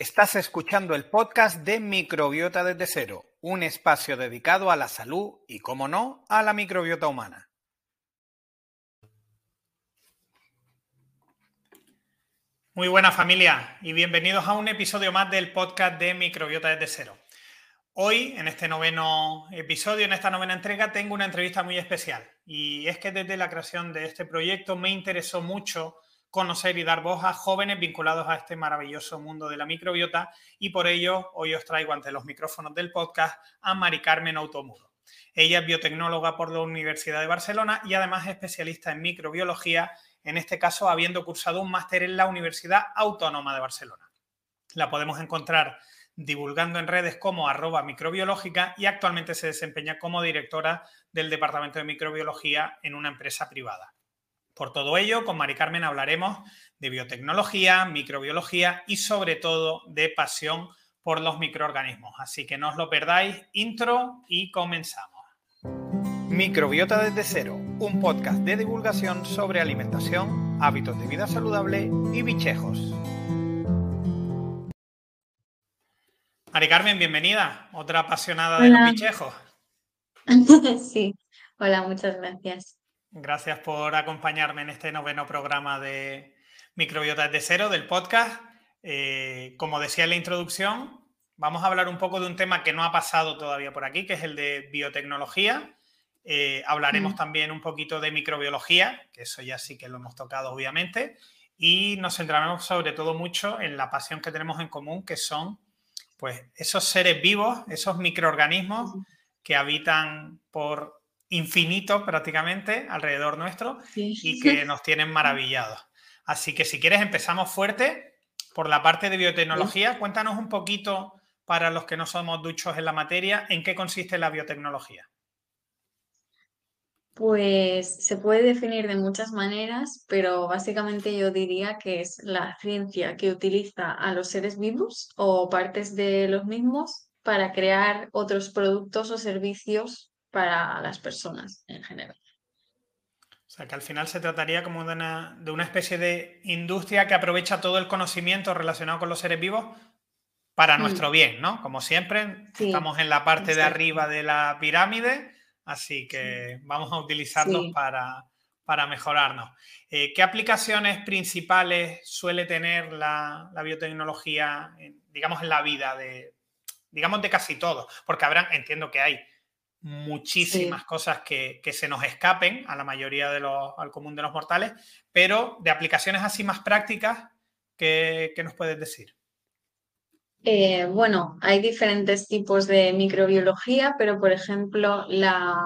Estás escuchando el podcast de Microbiota desde cero, un espacio dedicado a la salud y, como no, a la microbiota humana. Muy buena familia y bienvenidos a un episodio más del podcast de Microbiota desde cero. Hoy, en este noveno episodio, en esta novena entrega, tengo una entrevista muy especial y es que desde la creación de este proyecto me interesó mucho conocer y dar voz a jóvenes vinculados a este maravilloso mundo de la microbiota y por ello hoy os traigo ante los micrófonos del podcast a Mari Carmen Automuro. Ella es biotecnóloga por la Universidad de Barcelona y además es especialista en microbiología, en este caso habiendo cursado un máster en la Universidad Autónoma de Barcelona. La podemos encontrar divulgando en redes como arroba microbiológica y actualmente se desempeña como directora del Departamento de Microbiología en una empresa privada. Por todo ello, con Mari Carmen hablaremos de biotecnología, microbiología y sobre todo de pasión por los microorganismos. Así que no os lo perdáis. Intro y comenzamos. Microbiota desde cero, un podcast de divulgación sobre alimentación, hábitos de vida saludable y bichejos. Mari Carmen, bienvenida, otra apasionada de los bichejos. Sí, hola, muchas gracias. Gracias por acompañarme en este noveno programa de Microbiota de Cero del podcast. Eh, como decía en la introducción, vamos a hablar un poco de un tema que no ha pasado todavía por aquí, que es el de biotecnología. Eh, hablaremos mm. también un poquito de microbiología, que eso ya sí que lo hemos tocado obviamente, y nos centraremos sobre todo mucho en la pasión que tenemos en común, que son pues esos seres vivos, esos microorganismos que habitan por infinito prácticamente alrededor nuestro y que nos tienen maravillados. Así que si quieres empezamos fuerte por la parte de biotecnología. Cuéntanos un poquito para los que no somos duchos en la materia, ¿en qué consiste la biotecnología? Pues se puede definir de muchas maneras, pero básicamente yo diría que es la ciencia que utiliza a los seres vivos o partes de los mismos para crear otros productos o servicios para las personas en general. O sea, que al final se trataría como de una, especie de industria que aprovecha todo el conocimiento relacionado con los seres vivos para mm. nuestro bien, ¿no? Como siempre, estamos en la parte de arriba de la pirámide, así que vamos a utilizarlos para, para, mejorarnos. Eh, ¿Qué aplicaciones principales suele tener la, la biotecnología, digamos, en la vida de, digamos, de casi todos? Porque habrán, entiendo que hay muchísimas cosas que, se nos escapen a la mayoría de los, al común de los mortales, pero de aplicaciones así más prácticas, ¿qué, nos puedes decir? Eh, bueno, hay diferentes tipos de microbiología, pero por ejemplo, la,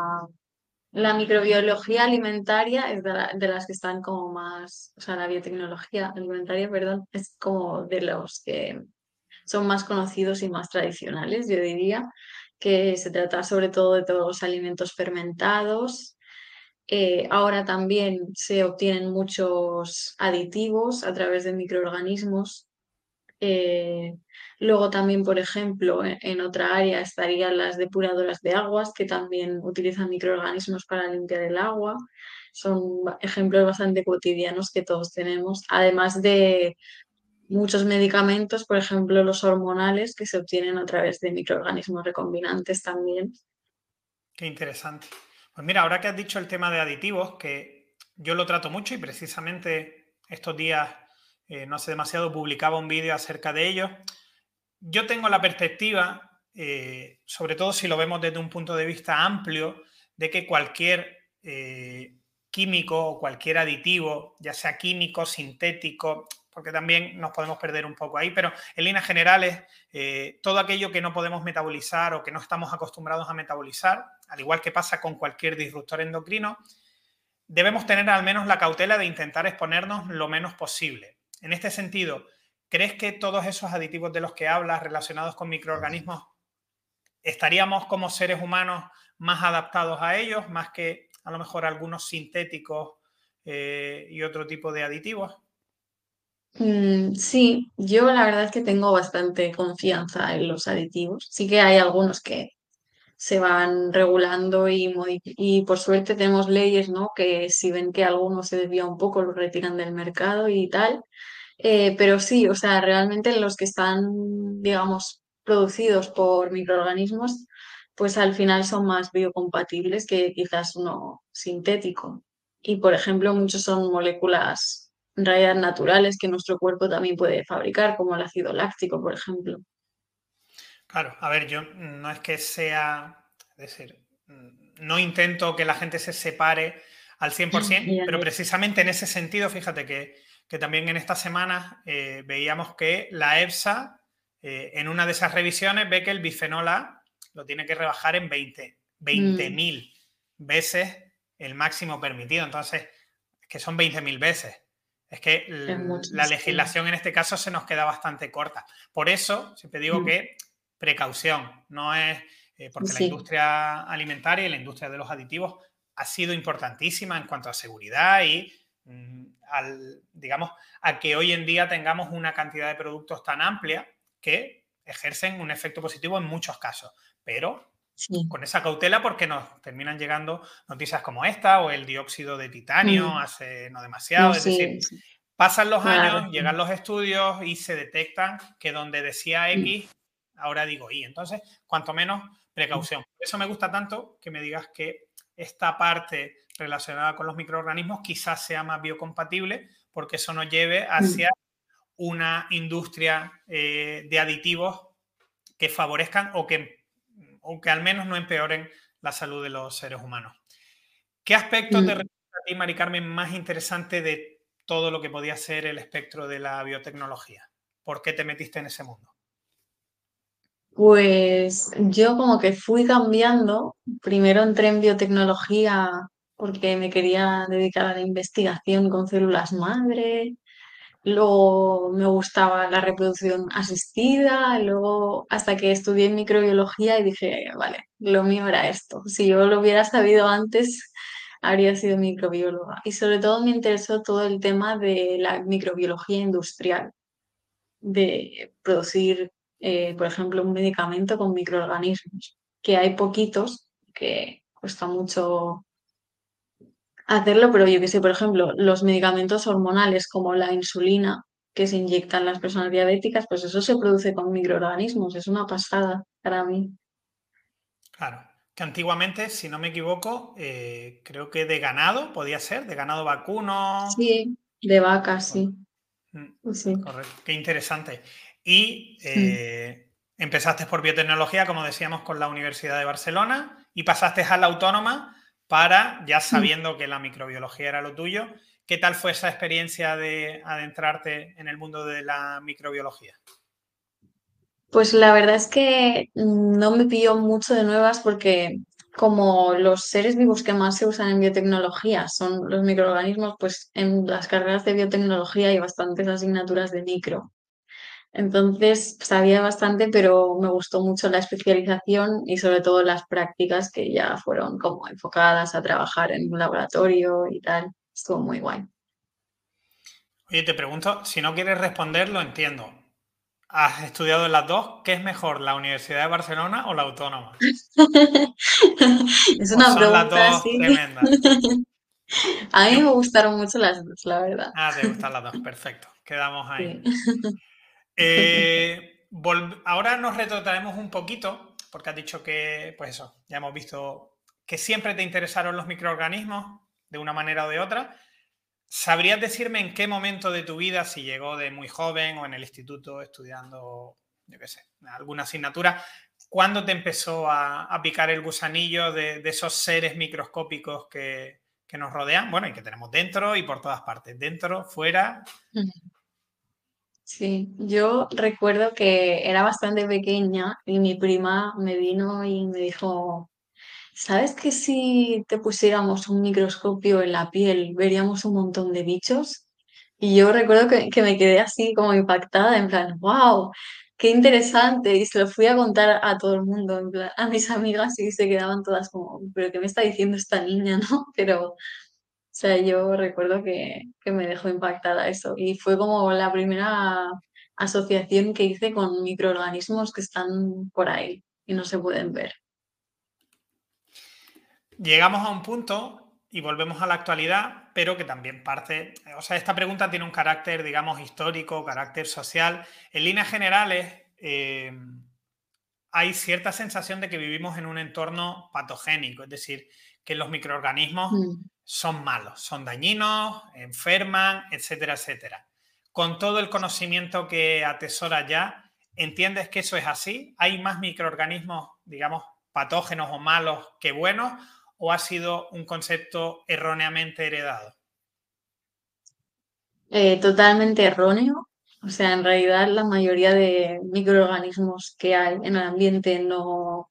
la microbiología alimentaria es de, de, las que están como más, o sea, la biotecnología alimentaria, perdón, es como de los que son más conocidos y más tradicionales, yo diría que se trata sobre todo de todos los alimentos fermentados. Eh, ahora también se obtienen muchos aditivos a través de microorganismos. Eh, luego también, por ejemplo, en, en, otra área estarían las depuradoras de aguas, que también utilizan microorganismos para limpiar el agua. Son ejemplos bastante cotidianos que todos tenemos, además de muchos medicamentos, por ejemplo los hormonales, que se obtienen a través de microorganismos recombinantes también. Qué interesante. Pues mira, ahora que has dicho el tema de aditivos, que yo lo trato mucho y precisamente estos días, eh, no hace demasiado, publicaba un vídeo acerca de ello. Yo tengo la perspectiva, eh, sobre todo si lo vemos desde un punto de vista amplio, de que cualquier eh, químico o cualquier aditivo, ya sea químico, sintético, porque también nos podemos perder un poco ahí, pero en líneas generales, eh, todo aquello que no podemos metabolizar o que no estamos acostumbrados a metabolizar, al igual que pasa con cualquier disruptor endocrino, debemos tener al menos la cautela de intentar exponernos lo menos posible. En este sentido, ¿crees que todos esos aditivos de los que hablas relacionados con microorganismos, estaríamos como seres humanos más adaptados a ellos, más que a lo mejor algunos sintéticos eh, y otro tipo de aditivos? Mm, sí, yo la verdad es que tengo bastante confianza en los aditivos. Sí que hay algunos que se van regulando y, y por suerte tenemos leyes, ¿no? Que si ven que alguno se desvía un poco, lo retiran del mercado y tal. Eh, pero sí, o sea, realmente los que están, digamos, producidos por microorganismos, pues al final son más biocompatibles que quizás uno sintético. Y, por ejemplo, muchos son moléculas en realidad naturales que nuestro cuerpo también puede fabricar, como el ácido láctico, por ejemplo. Claro, a ver, yo no es que sea, es decir, no intento que la gente se separe al 100%, pero precisamente en ese sentido, fíjate que, también en estas semanas eh, veíamos que la EFSA, eh, en una de esas revisiones, ve que el bifenol A lo tiene que rebajar en 20 mil mm. veces el máximo permitido. Entonces, es que son 20.000 veces. Es que la legislación en este caso se nos queda bastante corta. Por eso, siempre digo mm. que precaución, no es eh, porque la industria alimentaria y la industria de los aditivos ha sido importantísima en cuanto a seguridad y mm, al, digamos, a que hoy en día tengamos una cantidad de productos tan amplia que ejercen un efecto positivo en muchos casos, pero con esa cautela porque nos terminan llegando noticias como esta o el dióxido de titanio mm. hace no demasiado, es decir, pasan los años, llegan los estudios y se detectan que donde decía mm. X, ahora digo Y. Entonces, cuanto menos precaución. eso me gusta tanto que me digas que esta parte relacionada con los microorganismos quizás sea más biocompatible porque eso nos lleve hacia una industria eh, de aditivos que favorezcan o que, o que al menos no empeoren la salud de los seres humanos. ¿Qué aspectos te resulta a ti, Mari Carmen, más interesante de todo lo que podía ser el espectro de la biotecnología? ¿Por qué te metiste en ese mundo? Pues yo como que fui cambiando. Primero entré en biotecnología porque me quería dedicar a la investigación con células madre. Luego me gustaba la reproducción asistida. Luego hasta que estudié microbiología y dije, vale, lo mío era esto. Si yo lo hubiera sabido antes, habría sido microbióloga. Y sobre todo me interesó todo el tema de la microbiología industrial, de producir eh, por ejemplo, un medicamento con microorganismos, que hay poquitos, que cuesta mucho hacerlo, pero yo que sé, por ejemplo, los medicamentos hormonales como la insulina que se inyectan las personas diabéticas, pues eso se produce con microorganismos, es una pasada para mí. Claro, que antiguamente, si no me equivoco, eh, creo que de ganado podía ser, de ganado vacuno. Sí, de vacas, sí. Mm, sí. Correcto, qué interesante. Y eh, empezaste por biotecnología, como decíamos, con la Universidad de Barcelona y pasaste a la autónoma para, ya sabiendo que la microbiología era lo tuyo, ¿qué tal fue esa experiencia de adentrarte en el mundo de la microbiología? Pues la verdad es que no me pilló mucho de nuevas porque como los seres vivos que más se usan en biotecnología son los microorganismos, pues en las carreras de biotecnología hay bastantes asignaturas de micro. Entonces sabía bastante, pero me gustó mucho la especialización y sobre todo las prácticas que ya fueron como enfocadas a trabajar en un laboratorio y tal. Estuvo muy guay. Oye, te pregunto, si no quieres responder, lo entiendo. ¿Has estudiado en las dos? ¿Qué es mejor, la Universidad de Barcelona o la Autónoma? es una pregunta A mí me gustaron mucho las dos, la verdad. Ah, te gustan las dos, perfecto. Quedamos ahí. Eh, ahora nos retrotraemos un poquito, porque has dicho que, pues eso, ya hemos visto que siempre te interesaron los microorganismos de una manera o de otra. ¿Sabrías decirme en qué momento de tu vida, si llegó de muy joven o en el instituto estudiando, yo qué sé, alguna asignatura, cuándo te empezó a, picar el gusanillo de, esos seres microscópicos que, que, nos rodean? Bueno, y que tenemos dentro y por todas partes, dentro, fuera. Sí, yo recuerdo que era bastante pequeña y mi prima me vino y me dijo, ¿sabes que si te pusiéramos un microscopio en la piel veríamos un montón de bichos? Y yo recuerdo que, que me quedé así como impactada, en plan, wow, qué interesante. Y se lo fui a contar a todo el mundo, en plan, a mis amigas y se quedaban todas como, pero ¿qué me está diciendo esta niña, no? Pero sea, yo recuerdo que, me dejó impactada eso y fue como la primera asociación que hice con microorganismos que están por ahí y no se pueden ver. Llegamos a un punto y volvemos a la actualidad pero que también parte, o sea, esta pregunta tiene un carácter, digamos, histórico, carácter social. En líneas generales, eh, hay cierta sensación de que vivimos en un entorno patogénico, es decir, que los microorganismos mm. Son malos, son dañinos, enferman, etcétera, etcétera. Con todo el conocimiento que atesora ya, ¿entiendes que eso es así? ¿Hay más microorganismos, digamos, patógenos o malos que buenos? ¿O ha sido un concepto erróneamente heredado? Eh, totalmente erróneo. O sea, en realidad la mayoría de microorganismos que hay en el ambiente no,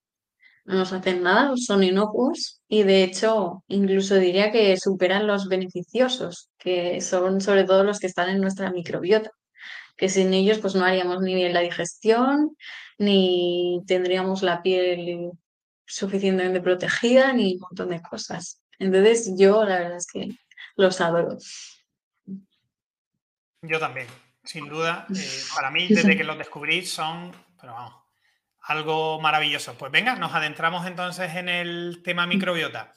no nos hacen nada, son inocuos y de hecho incluso diría que superan los beneficiosos, que son sobre todo los que están en nuestra microbiota, que sin ellos pues no haríamos ni bien la digestión, ni tendríamos la piel suficientemente protegida, ni un montón de cosas. Entonces yo la verdad es que los adoro. Yo también sin duda. Eh, para mí, desde que los descubrí, son, pero vamos, algo maravilloso. Pues venga, nos adentramos entonces en el tema microbiota.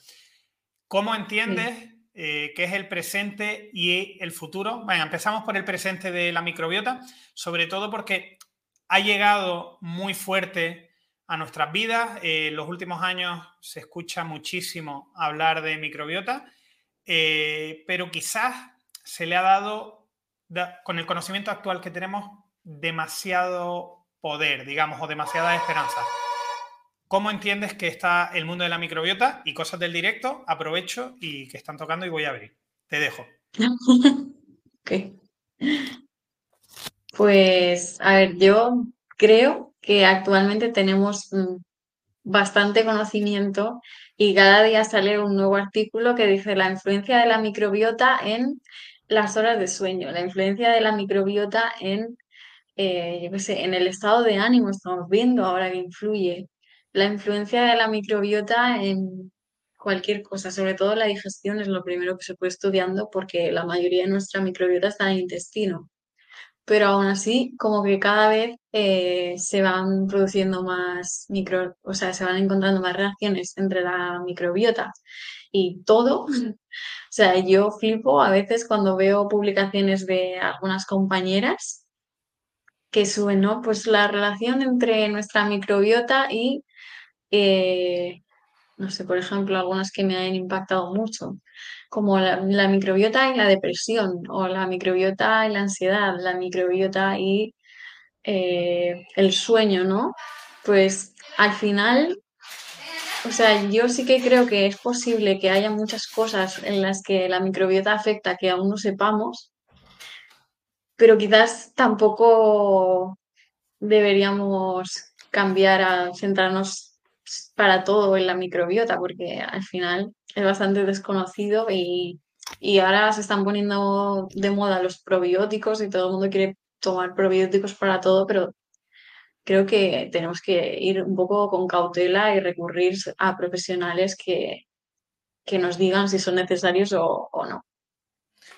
¿Cómo entiendes eh, qué es el presente y el futuro? Bueno, empezamos por el presente de la microbiota, sobre todo porque ha llegado muy fuerte a nuestras vidas. Eh, en los últimos años se escucha muchísimo hablar de microbiota, pero quizás se le ha dado con el conocimiento actual que tenemos, demasiado poder, digamos, o demasiada esperanza. ¿Cómo entiendes que está el mundo de la microbiota y cosas del directo? Aprovecho y que están tocando y voy a abrir. Te dejo. ok. Pues, a ver, yo creo que actualmente tenemos mm, bastante conocimiento y cada día sale un nuevo artículo que dice la influencia de la microbiota en las horas de sueño, la influencia de la microbiota en, eh, yo sé, en el estado de ánimo, estamos viendo ahora que influye, la influencia de la microbiota en cualquier cosa, sobre todo la digestión es lo primero que se puede estudiando porque la mayoría de nuestra microbiota está en el intestino. Pero aún así, como que cada vez eh, se van produciendo más micro, o sea, se van encontrando más reacciones entre la microbiota y todo O sea, yo flipo a veces cuando veo publicaciones de algunas compañeras que suben, ¿no? Pues la relación entre nuestra microbiota y, eh, no sé, por ejemplo, algunas que me han impactado mucho, como la, microbiota y la depresión, o la microbiota y la ansiedad, la microbiota y eh, el sueño, ¿no? Pues al final o sea, yo sí que creo que es posible que haya muchas cosas en las que la microbiota afecta que aún no sepamos, pero quizás tampoco deberíamos cambiar a centrarnos para todo en la microbiota, porque al final es bastante desconocido y, y ahora se están poniendo de moda los probióticos y todo el mundo quiere tomar probióticos para todo, pero creo que tenemos que ir un poco con cautela y recurrir a profesionales que, que nos digan si son necesarios o, no.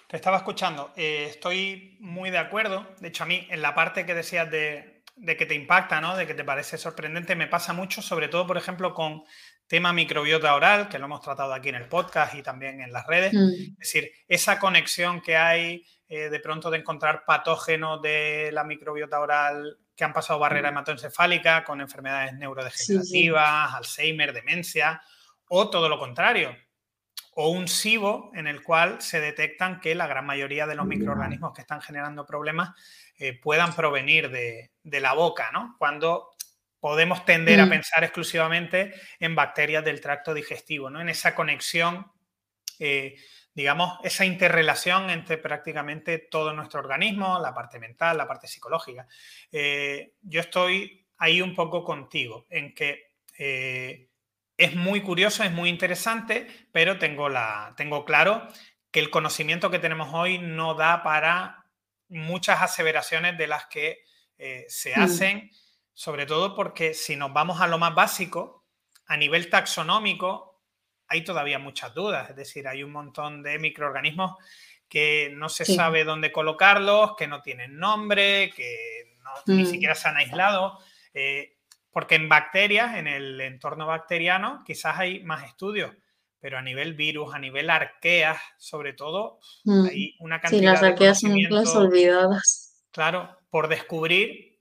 Te estaba escuchando. Eh, estoy muy de acuerdo. De hecho, a mí, en la parte que decías de, que te impacta, ¿no? de que te parece sorprendente, me pasa mucho, sobre todo, por ejemplo, con tema microbiota oral, que lo hemos tratado aquí en el podcast y también en las redes. Mm. Es decir, esa conexión que hay eh, de pronto de encontrar patógenos de la microbiota oral que han pasado barrera hematoencefálica con enfermedades neurodegenerativas, Alzheimer, demencia, o todo lo contrario, o un SIBO en el cual se detectan que la gran mayoría de los microorganismos que están generando problemas eh, puedan provenir de, la boca, ¿no? Cuando podemos tender a mm. pensar exclusivamente en bacterias del tracto digestivo, ¿no? En esa conexión eh, digamos, esa interrelación entre prácticamente todo nuestro organismo, la parte mental, la parte psicológica. Eh, yo estoy ahí un poco contigo, en que es muy curioso, es muy interesante, pero tengo, la, tengo claro que el conocimiento que tenemos hoy no da para muchas aseveraciones de las que eh, se mm. hacen, sobre todo porque si nos vamos a lo más básico, a nivel taxonómico, hay todavía muchas dudas, es decir, hay un montón de microorganismos que no se sabe dónde colocarlos, que no tienen nombre, que ni mm. siquiera se han aislado, eh, porque en bacterias, en el entorno bacteriano, quizás hay más estudios, pero a nivel virus, a nivel arqueas, sobre todo, mm. hay una cantidad sí, las arqueas son las olvidadas. Claro, por descubrir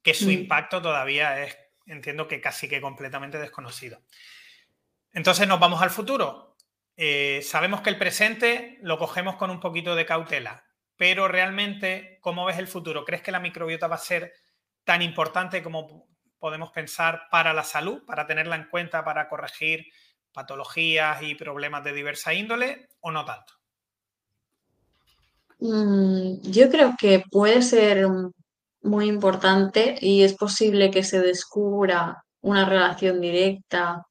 que su mm. impacto todavía es, entiendo que casi que completamente desconocido. Entonces nos vamos al futuro. Eh, sabemos que el presente lo cogemos con un poquito de cautela, pero realmente, ¿cómo ves el futuro? ¿Crees que la microbiota va a ser tan importante como podemos pensar para la salud, para tenerla en cuenta, para corregir patologías y problemas de diversa índole o no tanto? Mm, yo creo que puede ser muy importante y es posible que se descubra una relación directa,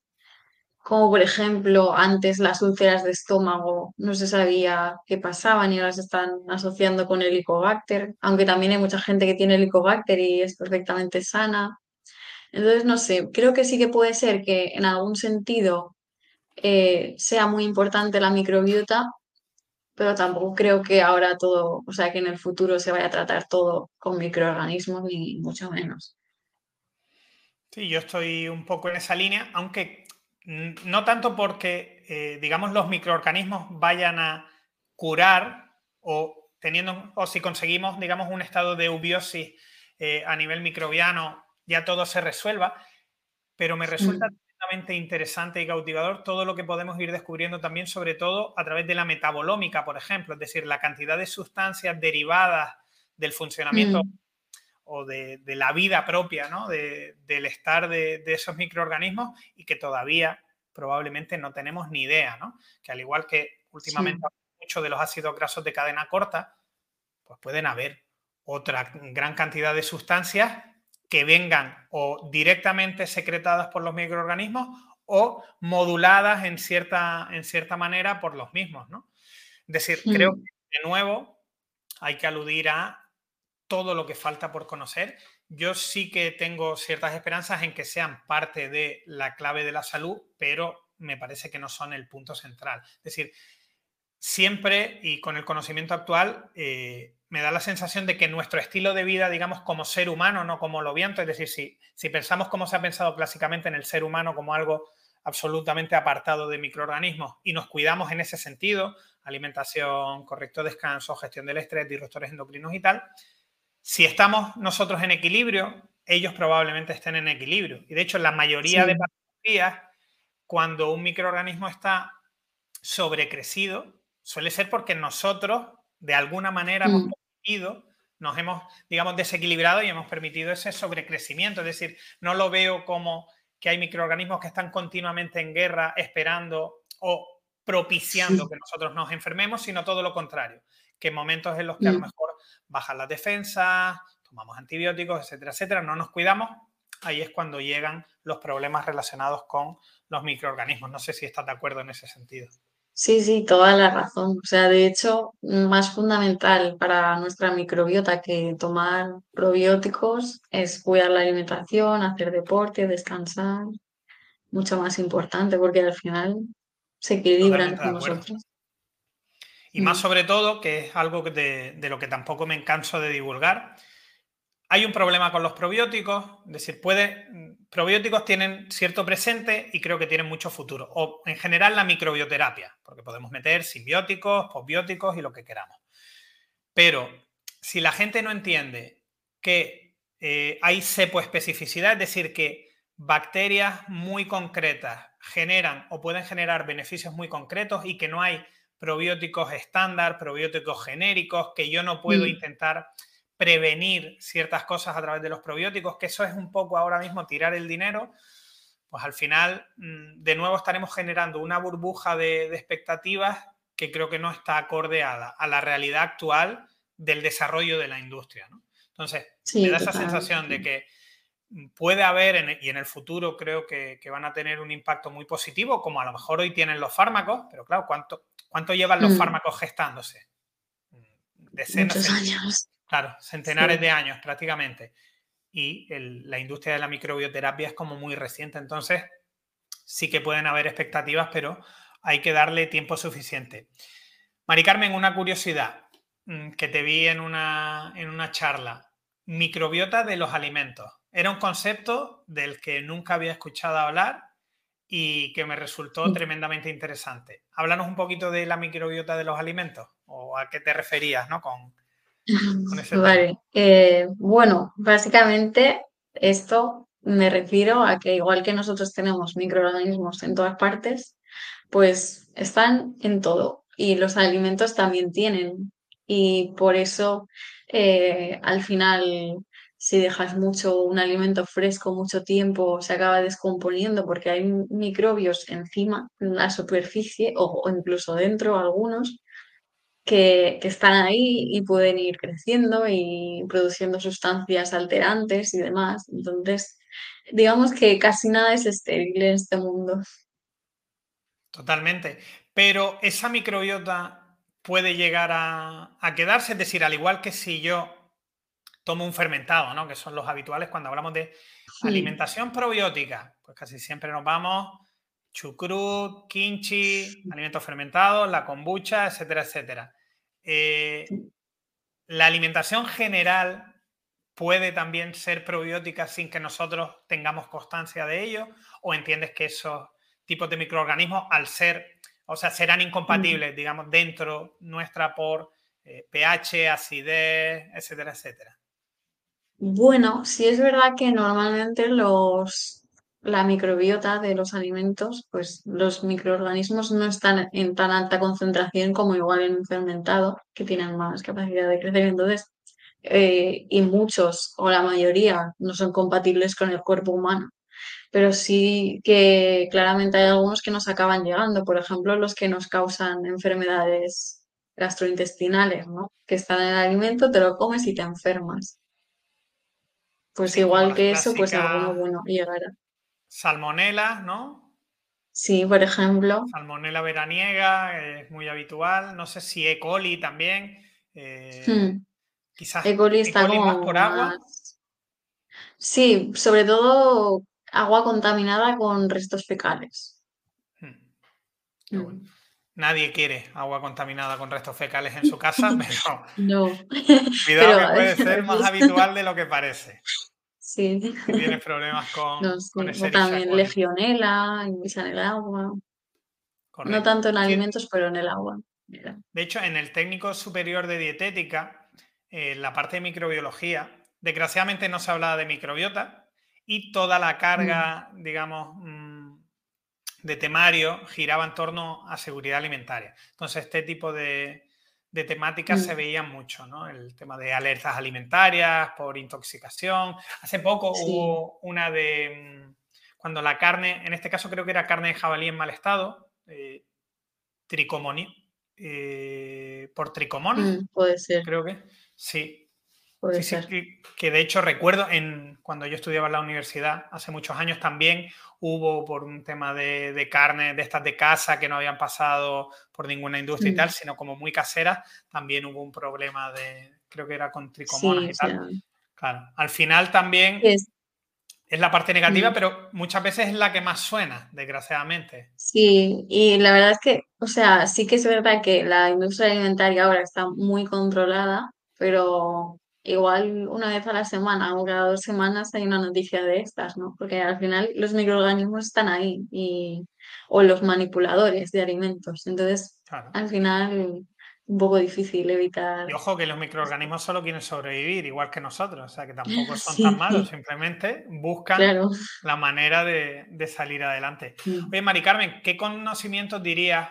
como por ejemplo antes las úlceras de estómago no se sabía qué pasaban y ahora se están asociando con el Helicobacter, aunque también hay mucha gente que tiene Helicobacter y es perfectamente sana. Entonces, no sé, creo que sí que puede ser que en algún sentido eh, sea muy importante la microbiota, pero tampoco creo que ahora todo, o sea, que en el futuro se vaya a tratar todo con microorganismos, ni mucho menos. Sí, yo estoy un poco en esa línea, aunque no tanto porque, eh, digamos, los microorganismos vayan a curar o teniendo, o si conseguimos, digamos, un estado de eubiosis eh, a nivel microbiano, ya todo se resuelva, pero me resulta interesante y cautivador todo lo que podemos ir descubriendo también, sobre todo a través de la metabolómica, por ejemplo, es decir, la cantidad de sustancias derivadas del funcionamiento mm. o de, la vida propia, ¿no? del estar de, esos microorganismos y que todavía probablemente no tenemos ni idea, ¿no? Que al igual que últimamente muchos de los ácidos grasos de cadena corta, pues pueden haber otra gran cantidad de sustancias que vengan o directamente secretadas por los microorganismos o moduladas en cierta, en cierta manera por los mismos, ¿no? Es decir, creo hmm. que de nuevo hay que aludir a todo lo que falta por conocer. Yo sí que tengo ciertas esperanzas en que sean parte de la clave de la salud, pero me parece que no son el punto central. Es decir, siempre y con el conocimiento actual, eh, me da la sensación de que nuestro estilo de vida, digamos, como ser humano, no como lo viento, es decir, si, si pensamos como se ha pensado clásicamente en el ser humano como algo absolutamente apartado de microorganismos y nos cuidamos en ese sentido, alimentación, correcto descanso, gestión del estrés, disruptores endocrinos y tal, si estamos nosotros en equilibrio, ellos probablemente estén en equilibrio. Y de hecho, la mayoría de patologías, cuando un microorganismo está sobrecrecido, suele ser porque nosotros, de alguna manera, hemos mm nos hemos, digamos, desequilibrado y hemos permitido ese sobrecrecimiento. Es decir, no lo veo como que hay microorganismos que están continuamente en guerra esperando o propiciando que nosotros nos enfermemos, sino todo lo contrario, que en momentos en los que a lo mm. mejor bajan las defensas, tomamos antibióticos, etcétera, etcétera, no nos cuidamos, ahí es cuando llegan los problemas relacionados con los microorganismos. No sé si estás de acuerdo en ese sentido. Sí, sí, toda la razón. O sea, de hecho, más fundamental para nuestra microbiota que tomar probióticos es cuidar la alimentación, hacer deporte, descansar. Mucho más importante porque al final se equilibran con nosotros. Y más mm. sobre todo, que es algo de, de lo que tampoco me canso de divulgar, hay un problema con los probióticos, es decir, puede, probióticos tienen cierto presente y creo que tienen mucho futuro. O en general la microbioterapia, porque podemos meter simbióticos, posbióticos y lo que queramos. Pero si la gente no entiende que eh, hay cepoespecificidad, es decir, que bacterias muy concretas generan o pueden generar beneficios muy concretos y que no hay probióticos estándar, probióticos genéricos, que yo no puedo mm. intentar prevenir ciertas cosas a través de los probióticos, que eso es un poco ahora mismo tirar el dinero, pues al final mm, de nuevo estaremos generando una burbuja de, expectativas que creo que no está acorde a la, realidad actual del desarrollo de la industria. Entonces, me da esa sensación de que puede haber, y en el futuro creo que, van a tener un impacto muy positivo, como a lo mejor hoy tienen los fármacos, pero claro, ¿cuánto, cuánto llevan los mm. fármacos gestándose? Decenas de años. Claro, centenares de años prácticamente. Y la industria de la microbioterapia es como muy reciente, entonces sí que pueden haber expectativas, pero hay que darle tiempo suficiente. Mari Carmen, una curiosidad mm, que te vi en una, en una charla. Microbiota de los alimentos. Era un concepto del que nunca había escuchado hablar y que me resultó tremendamente interesante. Háblanos un poquito de la microbiota de los alimentos o a qué te referías ¿no? con, vale, eh, bueno, básicamente esto me refiero a que igual que nosotros tenemos microorganismos en todas partes, pues están en todo y los alimentos también tienen. Y por eso eh, al final si dejas mucho un alimento fresco mucho tiempo, se acaba descomponiendo porque hay microbios encima, en la superficie o, incluso dentro algunos que, están ahí y pueden ir creciendo y produciendo sustancias alterantes y demás. Entonces, digamos que casi nada es estéril en este mundo. Totalmente. Pero esa microbiota puede llegar a, a quedarse, es decir, al igual que si yo tomo un fermentado, ¿no? Que son los habituales cuando hablamos de alimentación probiótica. Pues casi siempre nos vamos chucrut, kimchi, alimentos fermentados, la kombucha, etcétera, etcétera. Eh, la alimentación general puede también ser probiótica sin que nosotros tengamos constancia de ello, o entiendes que esos tipos de microorganismos, al ser, o sea, serán incompatibles, digamos, dentro nuestra por eh, pH, acidez, etcétera, etcétera. Bueno, sí es verdad que normalmente los, la microbiota de los alimentos, pues los microorganismos no están en tan alta concentración como igual en un fermentado, que tienen más capacidad de crecer. Entonces, eh, y muchos o la mayoría no son compatibles con el cuerpo humano. Pero sí que claramente hay algunos que nos acaban llegando, por ejemplo, los que nos causan enfermedades gastrointestinales, ¿no? Que están en el alimento, te lo comes y te enfermas. Pues igual que eso, pues algo bueno llegará. Salmonela, ¿no? Sí, por ejemplo. Salmonela veraniega es muy habitual. No sé si E. coli también. Eh, hmm. Quizás E. coli está como más por agua. Sí, sobre todo agua contaminada con restos fecales. Hmm. Hmm. Nadie quiere agua contaminada con restos fecales en su casa, pero no. cuidado que puede ser más habitual de lo que parece. Sí. tienes problemas con, o también legionela, en el agua. No tanto en alimentos, pero en el agua. De hecho, en el técnico superior de dietética, en eh, la parte de microbiología, desgraciadamente no se hablaba de microbiota y toda la carga, mm. digamos, mm, de temario giraba en torno a seguridad alimentaria. Entonces, este tipo de, de temáticas se mm. veían mucho, ¿no? El tema de alertas alimentarias por intoxicación. Hace poco hubo una de mm, cuando la carne, en este caso creo que era carne de jabalí en mal estado, eh, eh por tricomona. Mm, puede ser. Creo que sí. Puede ser. que, de hecho recuerdo en, cuando yo estudiaba en la universidad hace muchos años también hubo por un tema de, carne, de estas de casa que no habían pasado por ninguna industria y tal, sino como muy caseras, también hubo un problema de, creo que era con tricomonas y tal. Claro, al final también es, la parte negativa, pero muchas veces es la que más suena, desgraciadamente. Sí, y la verdad es que, o sea, sí que es verdad que la industria alimentaria ahora está muy controlada, pero igual una vez a la semana o cada dos semanas hay una noticia de estas, ¿no? Porque al final los microorganismos están ahí y, o los manipuladores de alimentos. Entonces, al final un poco difícil evitar. Y ojo que los microorganismos solo quieren sobrevivir, igual que nosotros, o sea que tampoco son tan malos, simplemente buscan la manera de, salir adelante. Mm. Oye, Mari Carmen, ¿qué conocimientos dirías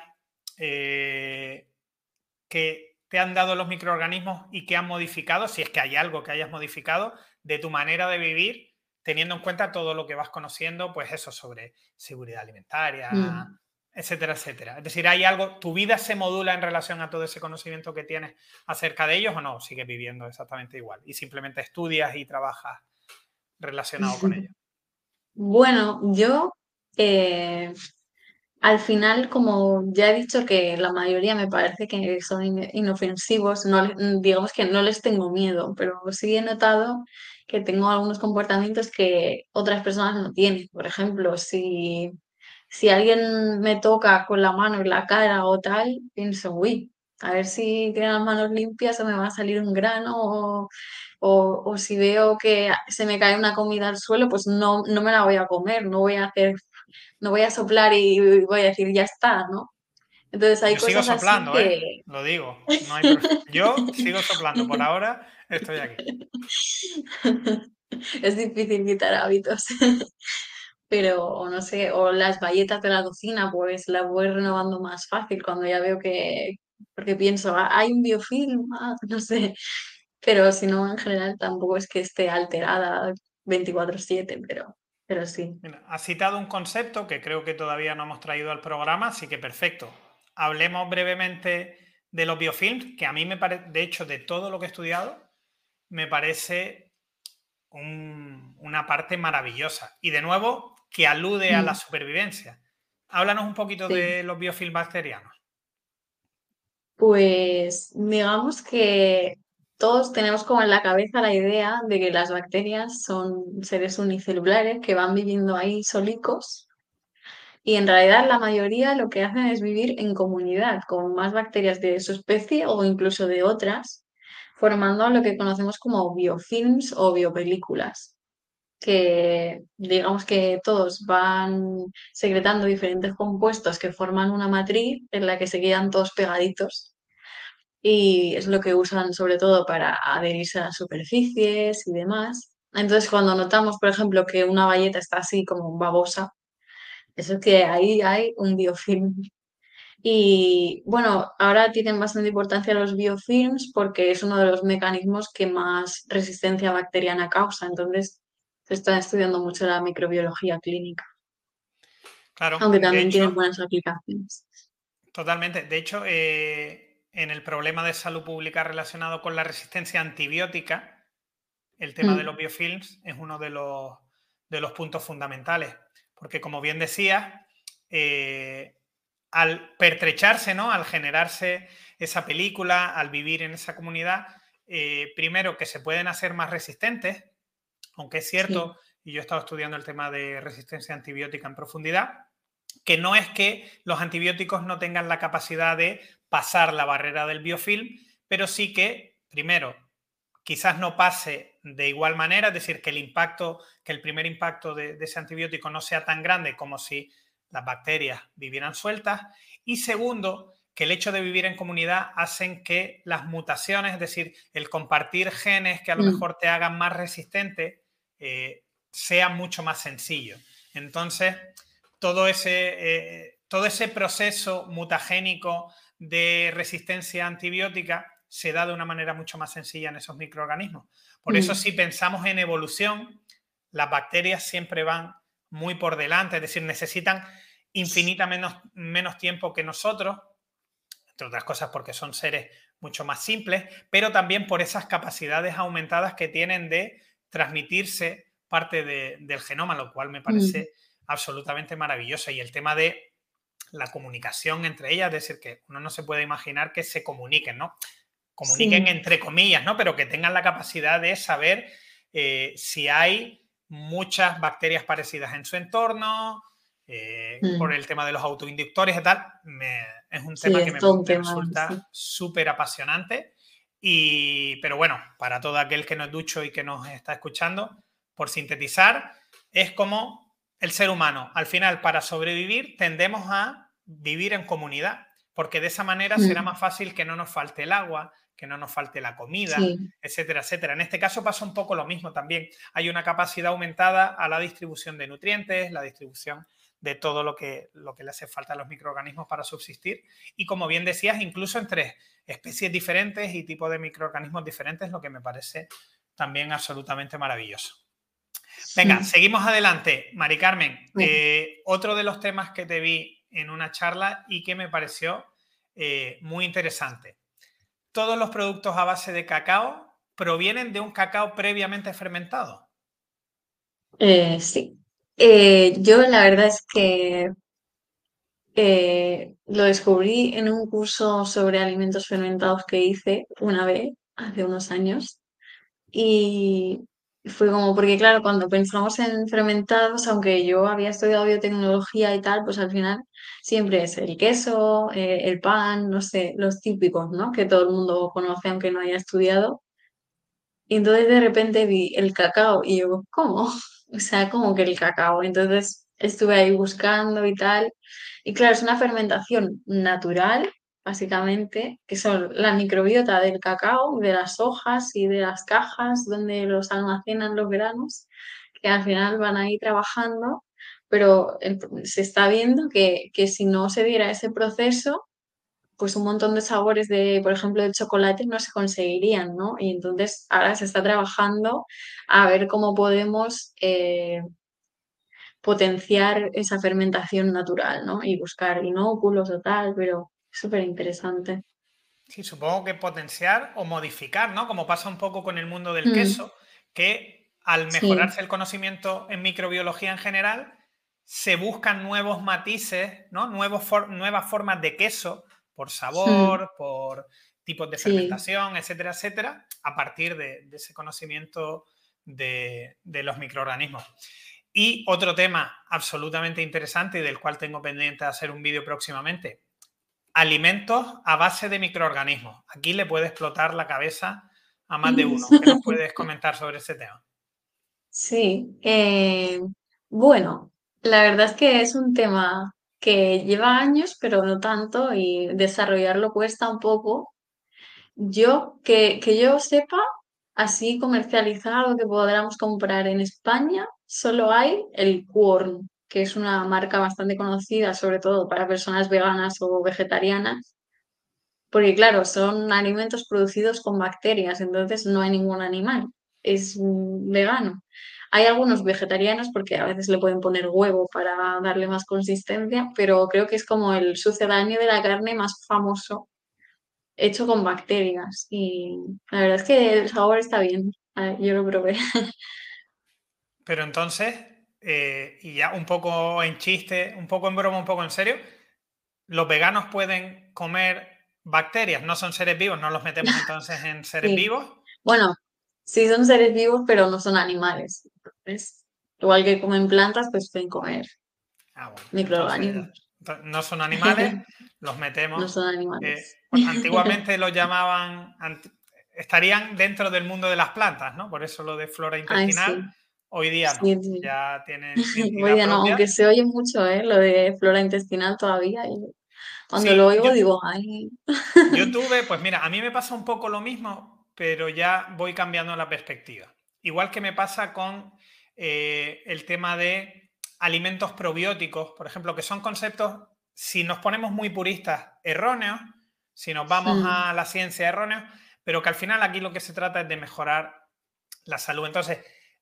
eh, que te han dado los microorganismos y que han modificado, si es que hay algo que hayas modificado, de tu manera de vivir, teniendo en cuenta todo lo que vas conociendo, pues eso sobre seguridad alimentaria, mm. etcétera, etcétera. Es decir, ¿hay algo, tu vida se modula en relación a todo ese conocimiento que tienes acerca de ellos o no? Sigues viviendo exactamente igual y simplemente estudias y trabajas relacionado con ellos. Bueno, yo eh, al final, como ya he dicho que la mayoría me parece que son inofensivos, no, digamos que no les tengo miedo, pero sí he notado que tengo algunos comportamientos que otras personas no tienen. Por ejemplo, si, si alguien me toca con la mano en la cara o tal, pienso, uy, a ver si tiene las manos limpias o me va a salir un grano o, o, si veo que se me cae una comida al suelo, pues no, no me la voy a comer, no voy a hacer no voy a soplar y voy a decir ya está, ¿no? Entonces hay Yo cosas sigo soplando, así ¿eh? que... Lo digo. No hay. Yo sigo soplando. Por ahora estoy aquí. es difícil quitar hábitos. Pero, o no sé, o las galletas de la cocina, pues las voy renovando más fácil cuando ya veo que, porque pienso, "Ah, hay un biofilm, ah, no sé, pero si no, en general tampoco es que esté alterada 24/7, pero, pero sí. Mira, has citado un concepto que creo que todavía no hemos traído al programa, así que perfecto. Hablemos brevemente de los biofilms, que a mí me parece, de hecho, de todo lo que he estudiado, me parece un- una parte maravillosa. Y de nuevo, que alude a la Mm, supervivencia. Háblanos un poquito sí. de los biofilms bacterianos. Pues digamos que todos tenemos como en la cabeza la idea de que las bacterias son seres unicelulares que van viviendo ahí solicos y en realidad la mayoría lo que hacen es vivir en comunidad con más bacterias de su especie o incluso de otras, formando lo que conocemos como biofilms o biopelículas, que digamos que todos van secretando diferentes compuestos que forman una matriz en la que se quedan todos pegaditos y es lo que usan sobre todo para adherirse a las superficies y demás. Entonces, cuando notamos, por ejemplo, que una bayeta está así como babosa, eso es que ahí hay un biofilm. Y bueno, ahora tienen bastante importancia los biofilms porque es uno de los mecanismos que más resistencia bacteriana causa. Entonces, se está estudiando mucho la microbiología clínica, Claro, aunque también tienen buenas aplicaciones. totalmente. De hecho, eh, en el problema de salud pública relacionado con la resistencia antibiótica, el tema de Mm, los biofilms es uno de los, de los puntos fundamentales, porque como bien decías, eh, al pertrecharse, ¿no? al generarse esa película, al vivir en esa comunidad, eh, primero que se pueden hacer más resistentes, aunque es sí. cierto, y yo he estado estudiando el tema de resistencia antibiótica en profundidad, que no es que los antibióticos no tengan la capacidad de pasar la barrera del biofilm, pero sí que, primero, quizás no pase de igual manera, es decir, que el impacto, que el primer impacto de, de ese antibiótico no sea tan grande como si las bacterias vivieran sueltas. Y segundo, que el hecho de vivir en comunidad hacen que las mutaciones, es decir, el compartir genes que a lo Mm, mejor te hagan más resistente, eh, sea mucho más sencillo. Entonces, todo ese, eh, todo ese proceso mutagénico de resistencia antibiótica se da de una manera mucho más sencilla en esos microorganismos. Por eso, mm, si pensamos en evolución, las bacterias siempre van muy por delante, es decir, necesitan infinita menos, menos tiempo que nosotros, entre otras cosas porque son seres mucho más simples, pero también por esas capacidades aumentadas que tienen de transmitirse parte de- del genoma, lo cual me mm, parece absolutamente maravilloso. Y el tema de la comunicación entre ellas, es decir, que uno no se puede imaginar que se comuniquen, ¿no? Comuniquen sí. entre comillas, ¿no? Pero que tengan la capacidad de saber eh, si hay muchas bacterias parecidas en su entorno, eh, por mm. el tema de los autoinductores y tal. me- es un Sí, tema que me, tema, resulta súper apasionante. Y, pero bueno, para todo aquel que no es ducho y que nos está escuchando, por sintetizar, es como el ser humano. Al final, para sobrevivir, tendemos a vivir en comunidad, porque de esa manera será Mm, más fácil que no nos falte el agua, que no nos falte la comida, sí, etcétera, etcétera. En este caso pasa un poco lo mismo también. Hay una capacidad aumentada a la distribución de nutrientes, la distribución de todo lo que, lo que le hace falta a los microorganismos para subsistir. Y como bien decías, incluso entre especies diferentes y tipos de microorganismos diferentes, lo que me parece también absolutamente maravilloso. Venga, seguimos adelante. Mari Carmen, eh, otro de los temas que te vi en una charla y que me pareció eh, muy interesante. Todos los productos a base de cacao provienen de un cacao previamente fermentado. Eh, sí. Yo la verdad es que eh, lo descubrí en un curso sobre alimentos fermentados que hice una vez, hace unos años. Y fue como, porque claro, cuando pensamos en fermentados, aunque yo había estudiado biotecnología y tal, pues al final siempre es el queso, eh, el pan, no sé, los típicos, ¿no? Que todo el mundo conoce aunque no haya estudiado. Y entonces de repente vi el cacao y yo, ¿cómo? O sea, como que el cacao. Entonces estuve ahí buscando y tal. Y claro, es una fermentación natural, básicamente, que son la microbiota del cacao, de las hojas y de las cajas donde los almacenan los granos, que al final van ahí trabajando, pero se está viendo que, que si no se diera ese proceso, pues un montón de sabores de, por ejemplo, de chocolate no se conseguirían, ¿no? Y entonces ahora se está trabajando a ver cómo podemos eh, potenciar esa fermentación natural, ¿no? Y buscar inóculos o tal, pero súper interesante. Sí, supongo que potenciar o modificar, ¿no? Como pasa un poco con el mundo del mm. queso, que al mejorarse el conocimiento en microbiología en general, se buscan nuevos matices, ¿no? Nuevos nuevas formas de queso por sabor, por tipos de fermentación, etcétera, etcétera, a partir de, ese conocimiento de, los microorganismos. Y otro tema absolutamente interesante y del cual tengo pendiente de hacer un vídeo próximamente, alimentos a base de microorganismos. Aquí le puede explotar la cabeza a más de uno. ¿Qué nos puedes comentar sobre ese tema? Sí, eh, bueno, la verdad es que es un tema que lleva años, pero no tanto, y desarrollarlo cuesta un poco. Yo, que, que yo sepa, así comercializado que podamos comprar en España, solo hay el Quorn, que es una marca bastante conocida, sobre todo para personas veganas o vegetarianas, porque claro, son alimentos producidos con bacterias, entonces no hay ningún animal, es vegano. Hay algunos vegetarianos porque a veces le pueden poner huevo para darle más consistencia, pero creo que es como el sucedáneo de la carne más famoso hecho con bacterias. Y la verdad es que el sabor está bien. yo lo probé. Pero entonces, eh, y ya un poco en chiste, un poco en broma, un poco en serio, ¿los veganos pueden comer bacterias? No son seres vivos, no los metemos entonces en seres vivos. Bueno, sí son seres vivos, pero no son animales. igual que comen plantas, pues pueden comer ah, microorganismos. no son animales, los metemos. No son animales. Eh, pues antiguamente los llamaban, estarían dentro del mundo de las plantas, ¿no? Por eso lo de flora intestinal. Hoy día no, ya tienen. Hoy día no, aunque se oye mucho, ¿eh? Lo de flora intestinal todavía. cuando lo oigo digo, ay. Yo tuve, pues mira, a mí me pasa un poco lo mismo, pero ya voy cambiando la perspectiva. Igual que me pasa con eh, el tema de alimentos probióticos, por ejemplo, que son conceptos, si nos ponemos muy puristas, erróneos, si nos vamos a la ciencia erróneos, pero que al final aquí lo que se trata es de mejorar la salud. Entonces,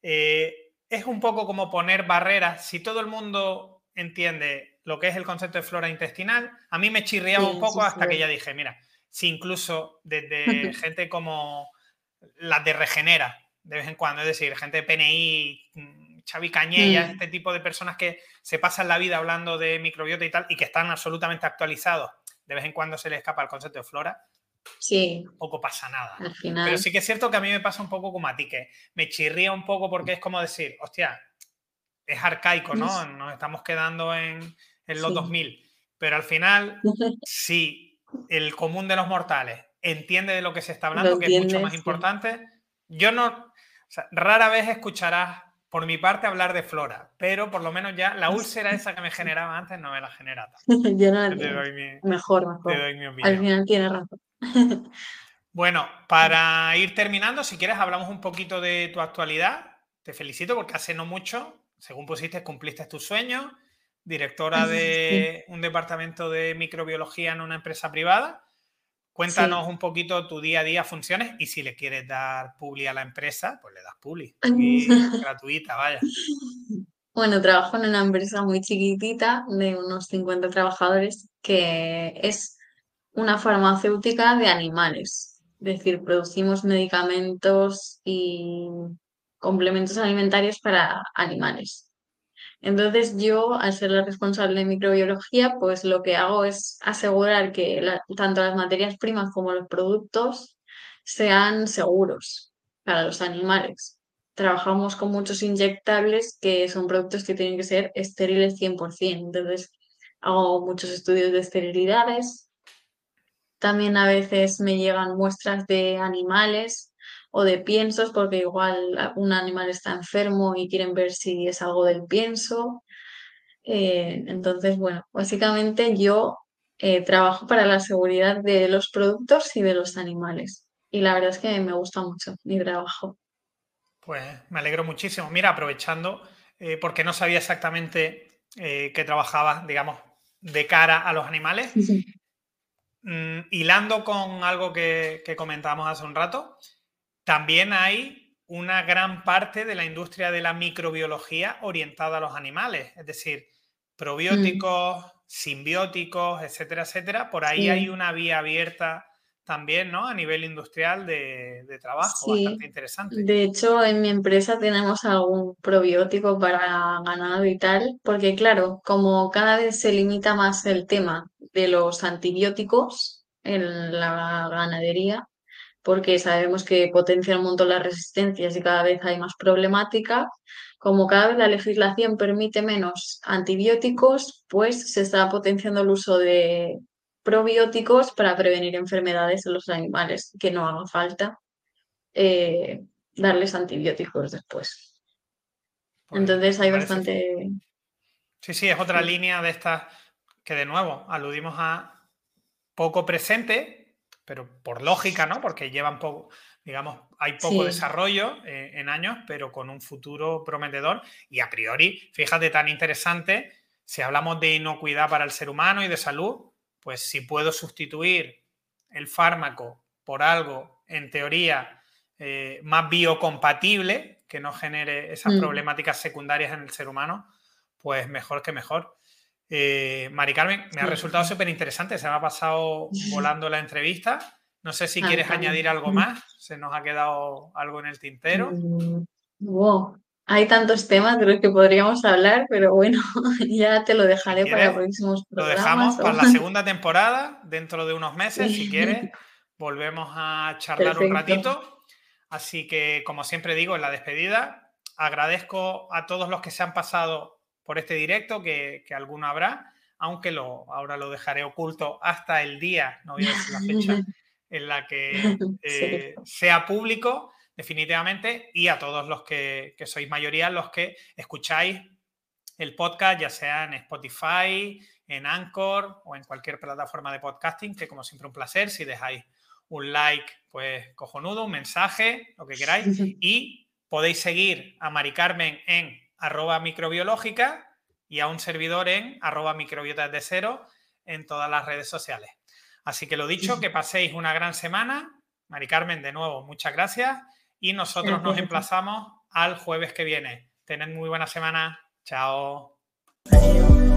eh, es un poco como poner barreras. Si todo el mundo entiende lo que es el concepto de flora intestinal, a mí me chirriaba un poco hasta que ya dije, mira, si incluso desde gente como las de Regenera, de vez en cuando, es decir, gente de PNI, mm, Xavi Cañella, este tipo de personas que se pasan la vida hablando de microbiota y tal y que están absolutamente actualizados, de vez en cuando se les escapa el concepto de flora. Sí. Poco pasa nada. Pero sí que es cierto que a mí me pasa un poco como a ti, que me chirría un poco porque es como decir, hostia, es arcaico, ¿no? Nos estamos quedando en, en los 2000. Pero al final, sí el común de los mortales entiende de lo que se está hablando, que es mucho más importante. Yo no, rara vez escucharás por mi parte hablar de flora, pero por lo menos ya la úlcera esa que me generaba antes no me la genera. Yo no la Mejor, mejor. Al final tiene razón. bueno, para ir terminando, si quieres hablamos un poquito de tu actualidad. Te felicito porque hace no mucho, según pusiste, cumpliste tus sueños directora de un departamento de microbiología en una empresa privada. Cuéntanos un poquito tu día a día, funciones y si le quieres dar publi a la empresa, pues le das publi. gratuita, vaya. Bueno, trabajo en una empresa muy chiquitita de unos 50 trabajadores que es una farmacéutica de animales. Es decir, producimos medicamentos y complementos alimentarios para animales. Entonces yo, al ser la responsable de microbiología, pues lo que hago es asegurar que tanto las materias primas como los productos sean seguros para los animales. Trabajamos con muchos inyectables que son productos que tienen que ser estériles 100%. Entonces hago muchos estudios de esterilidades. También a veces me llegan muestras de animales o de piensos, porque igual un animal está enfermo y quieren ver si es algo del pienso. Eh, entonces, bueno, básicamente yo eh, trabajo para la seguridad de los productos y de los animales. Y la verdad es que me gusta mucho mi trabajo. Pues me alegro muchísimo. Mira, aprovechando, eh, porque no sabía exactamente que trabajabas, digamos, de cara a los animales, mm, hilando con algo que, que comentábamos hace un rato, también hay una gran parte de la industria de la microbiología orientada a los animales, es decir, Mm. probióticos, simbióticos, etcétera, etcétera. Por ahí hay una vía abierta también, ¿no? A nivel industrial de, trabajo, bastante interesante. De hecho, en mi empresa tenemos algún probiótico para ganado y tal, porque claro, como cada vez se limita más el tema de los antibióticos en la ganadería, porque sabemos que potencia un montón las resistencias y cada vez hay más problemática, como cada vez la legislación permite menos antibióticos, pues se está potenciando el uso de probióticos para prevenir enfermedades en los animales, que no haga falta eh, darles antibióticos después. Pues, Entonces hay bastante... Sí, sí, es otra línea de estas que de nuevo aludimos a poco presente, pero por lógica, ¿no? Porque llevan poco, digamos, hay poco desarrollo eh, en años, pero con un futuro prometedor. Y a priori, fíjate, tan interesante, si hablamos de inocuidad para el ser humano y de salud, pues si puedo sustituir el fármaco por algo, en teoría, eh, más biocompatible, que no genere esas mm. problemáticas secundarias en el ser humano, pues mejor que mejor. Eh, Mari Carmen, me ha resultado súper interesante, se me ha pasado volando la entrevista. No sé si quieres añadir algo más. Se nos ha quedado algo en el tintero. Wow. Hay tantos temas de los que podríamos hablar, pero bueno, ya te lo dejaré para próximos programas. Lo dejamos para la segunda temporada, dentro de unos meses, si quieres. Volvemos a charlar un ratito. Así que, como siempre digo, en la despedida, agradezco a todos los que se han pasado por este directo, que, que alguno habrá, aunque lo, ahora lo dejaré oculto hasta el día, no voy a decir la fecha en la que eh, sea público, definitivamente, y a todos los que, sois mayoría, los que escucháis el podcast, ya sea en Spotify, en Anchor o en cualquier plataforma de podcasting, que como siempre un placer, si dejáis un like, pues cojonudo, un mensaje, lo que queráis, y podéis seguir a Mari Carmen en arroba microbiológica y a un servidor en arroba microbiotas de cero en todas las redes sociales. Así que lo dicho, que paséis una gran semana. Mari Carmen, de nuevo, muchas gracias. Y nosotros nos emplazamos al jueves que viene. Tened muy buena semana. Chao. Adiós.